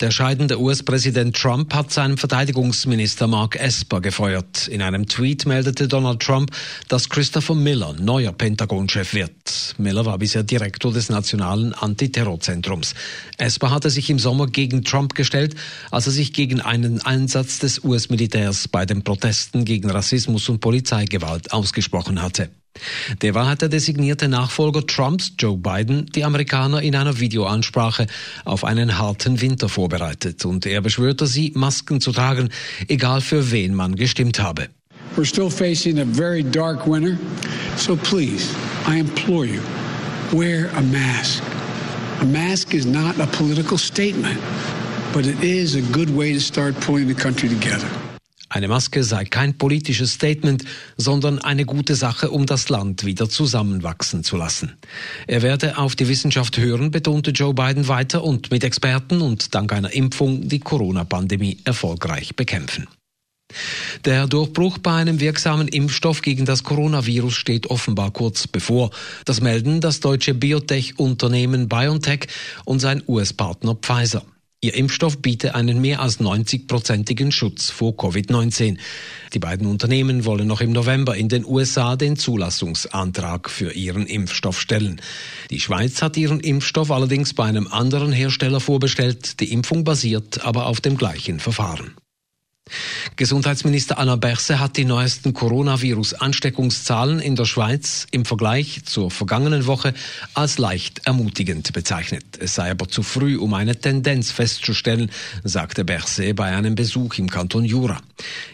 Der scheidende US-Präsident Trump hat seinen Verteidigungsminister Mark Esper gefeuert. In einem Tweet meldete Donald Trump, dass Christopher Miller neuer Pentagon-Chef wird. Miller war bisher Direktor des Nationalen Antiterrorzentrums. Esper hatte sich im Sommer gegen Trump gestellt, als er sich gegen einen Einsatz des US-Militärs bei den Protesten gegen Rassismus und Polizeigewalt ausgesprochen hatte. Derweil hat der designierte Nachfolger Trumps, Joe Biden, die Amerikaner in einer Videoansprache auf einen harten Winter vorbereitet und er beschwörte sie, Masken zu tragen, egal für wen man gestimmt habe. We're still facing a very dark winter, so please, I implore you, wear a mask. A mask is not a political statement, but it is a good way to start pulling the country together. Eine Maske sei kein politisches Statement, sondern eine gute Sache, um das Land wieder zusammenwachsen zu lassen. Er werde auf die Wissenschaft hören, betonte Joe Biden weiter und mit Experten und dank einer Impfung die Corona-Pandemie erfolgreich bekämpfen. Der Durchbruch bei einem wirksamen Impfstoff gegen das Coronavirus steht offenbar kurz bevor. Das melden das deutsche Biotech-Unternehmen BioNTech und sein US-Partner Pfizer. Ihr Impfstoff biete einen mehr als 90-prozentigen Schutz vor Covid-19. Die beiden Unternehmen wollen noch im November in den USA den Zulassungsantrag für ihren Impfstoff stellen. Die Schweiz hat ihren Impfstoff allerdings bei einem anderen Hersteller vorbestellt. Die Impfung basiert aber auf dem gleichen Verfahren. Gesundheitsminister Alain Berset hat die neuesten Coronavirus-Ansteckungszahlen in der Schweiz im Vergleich zur vergangenen Woche als leicht ermutigend bezeichnet. Es sei aber zu früh, um eine Tendenz festzustellen, sagte Berset bei einem Besuch im Kanton Jura.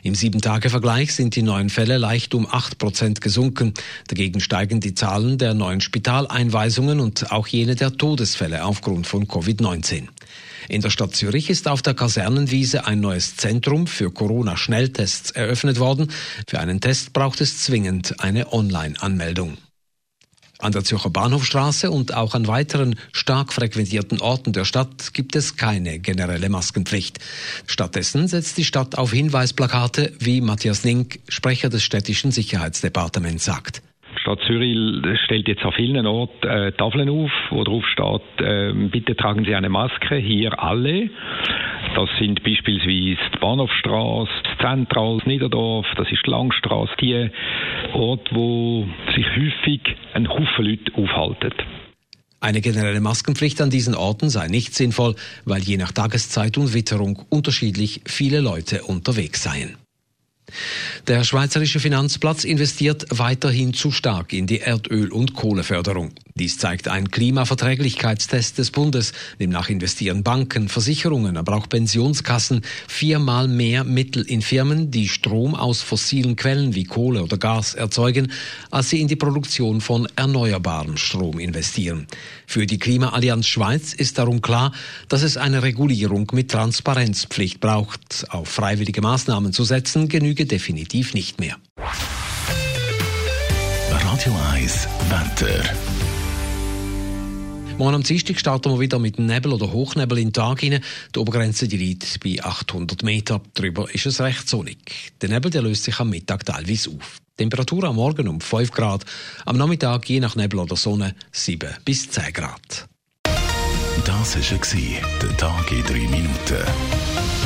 Im Sieben-Tage-Vergleich sind die neuen Fälle leicht um acht Prozent gesunken. Dagegen steigen die Zahlen der neuen Spitaleinweisungen und auch jene der Todesfälle aufgrund von Covid-19. In der Stadt Zürich ist auf der Kasernenwiese ein neues Zentrum für Corona-Schnelltests eröffnet worden. Für einen Test braucht es zwingend eine Online-Anmeldung. An der Zürcher Bahnhofstraße und auch an weiteren stark frequentierten Orten der Stadt gibt es keine generelle Maskenpflicht. Stattdessen setzt die Stadt auf Hinweisplakate, wie Matthias Nink, Sprecher des städtischen Sicherheitsdepartements, sagt. Stadt Zürich stellt jetzt auf vielen Orten äh, Tafeln auf, wo drauf steht, äh, bitte tragen Sie eine Maske, hier alle. Das sind beispielsweise die Bahnhofstraße, das Zentral, das Niederdorf, das ist die Langstraße, die Orte, wo sich häufig ein Haufen Leute aufhalten. Eine generelle Maskenpflicht an diesen Orten sei nicht sinnvoll, weil je nach Tageszeit und Witterung unterschiedlich viele Leute unterwegs seien. Der Schweizerische Finanzplatz investiert weiterhin zu stark in die Erdöl- und Kohleförderung. Dies zeigt ein Klimaverträglichkeitstest des Bundes. Demnach investieren Banken, Versicherungen, aber auch Pensionskassen viermal mehr Mittel in Firmen, die Strom aus fossilen Quellen wie Kohle oder Gas erzeugen, als sie in die Produktion von erneuerbarem Strom investieren. Für die Klimaallianz Schweiz ist darum klar, dass es eine Regulierung mit Transparenzpflicht braucht. Auf freiwillige Maßnahmen zu setzen, genüge definitiv nicht mehr. Radio 1 Wetter. Morgen am Dienstag starten wir wieder mit Nebel oder Hochnebel in den Tag hinein. Die Obergrenze die liegt bei 800 Meter. Darüber ist es recht sonnig. Der Nebel der löst sich am Mittag teilweise auf. Temperatur am Morgen um 5 Grad, am Nachmittag je nach Nebel oder Sonne 7 bis 10 Grad. Das war der Tag in 3 Minuten.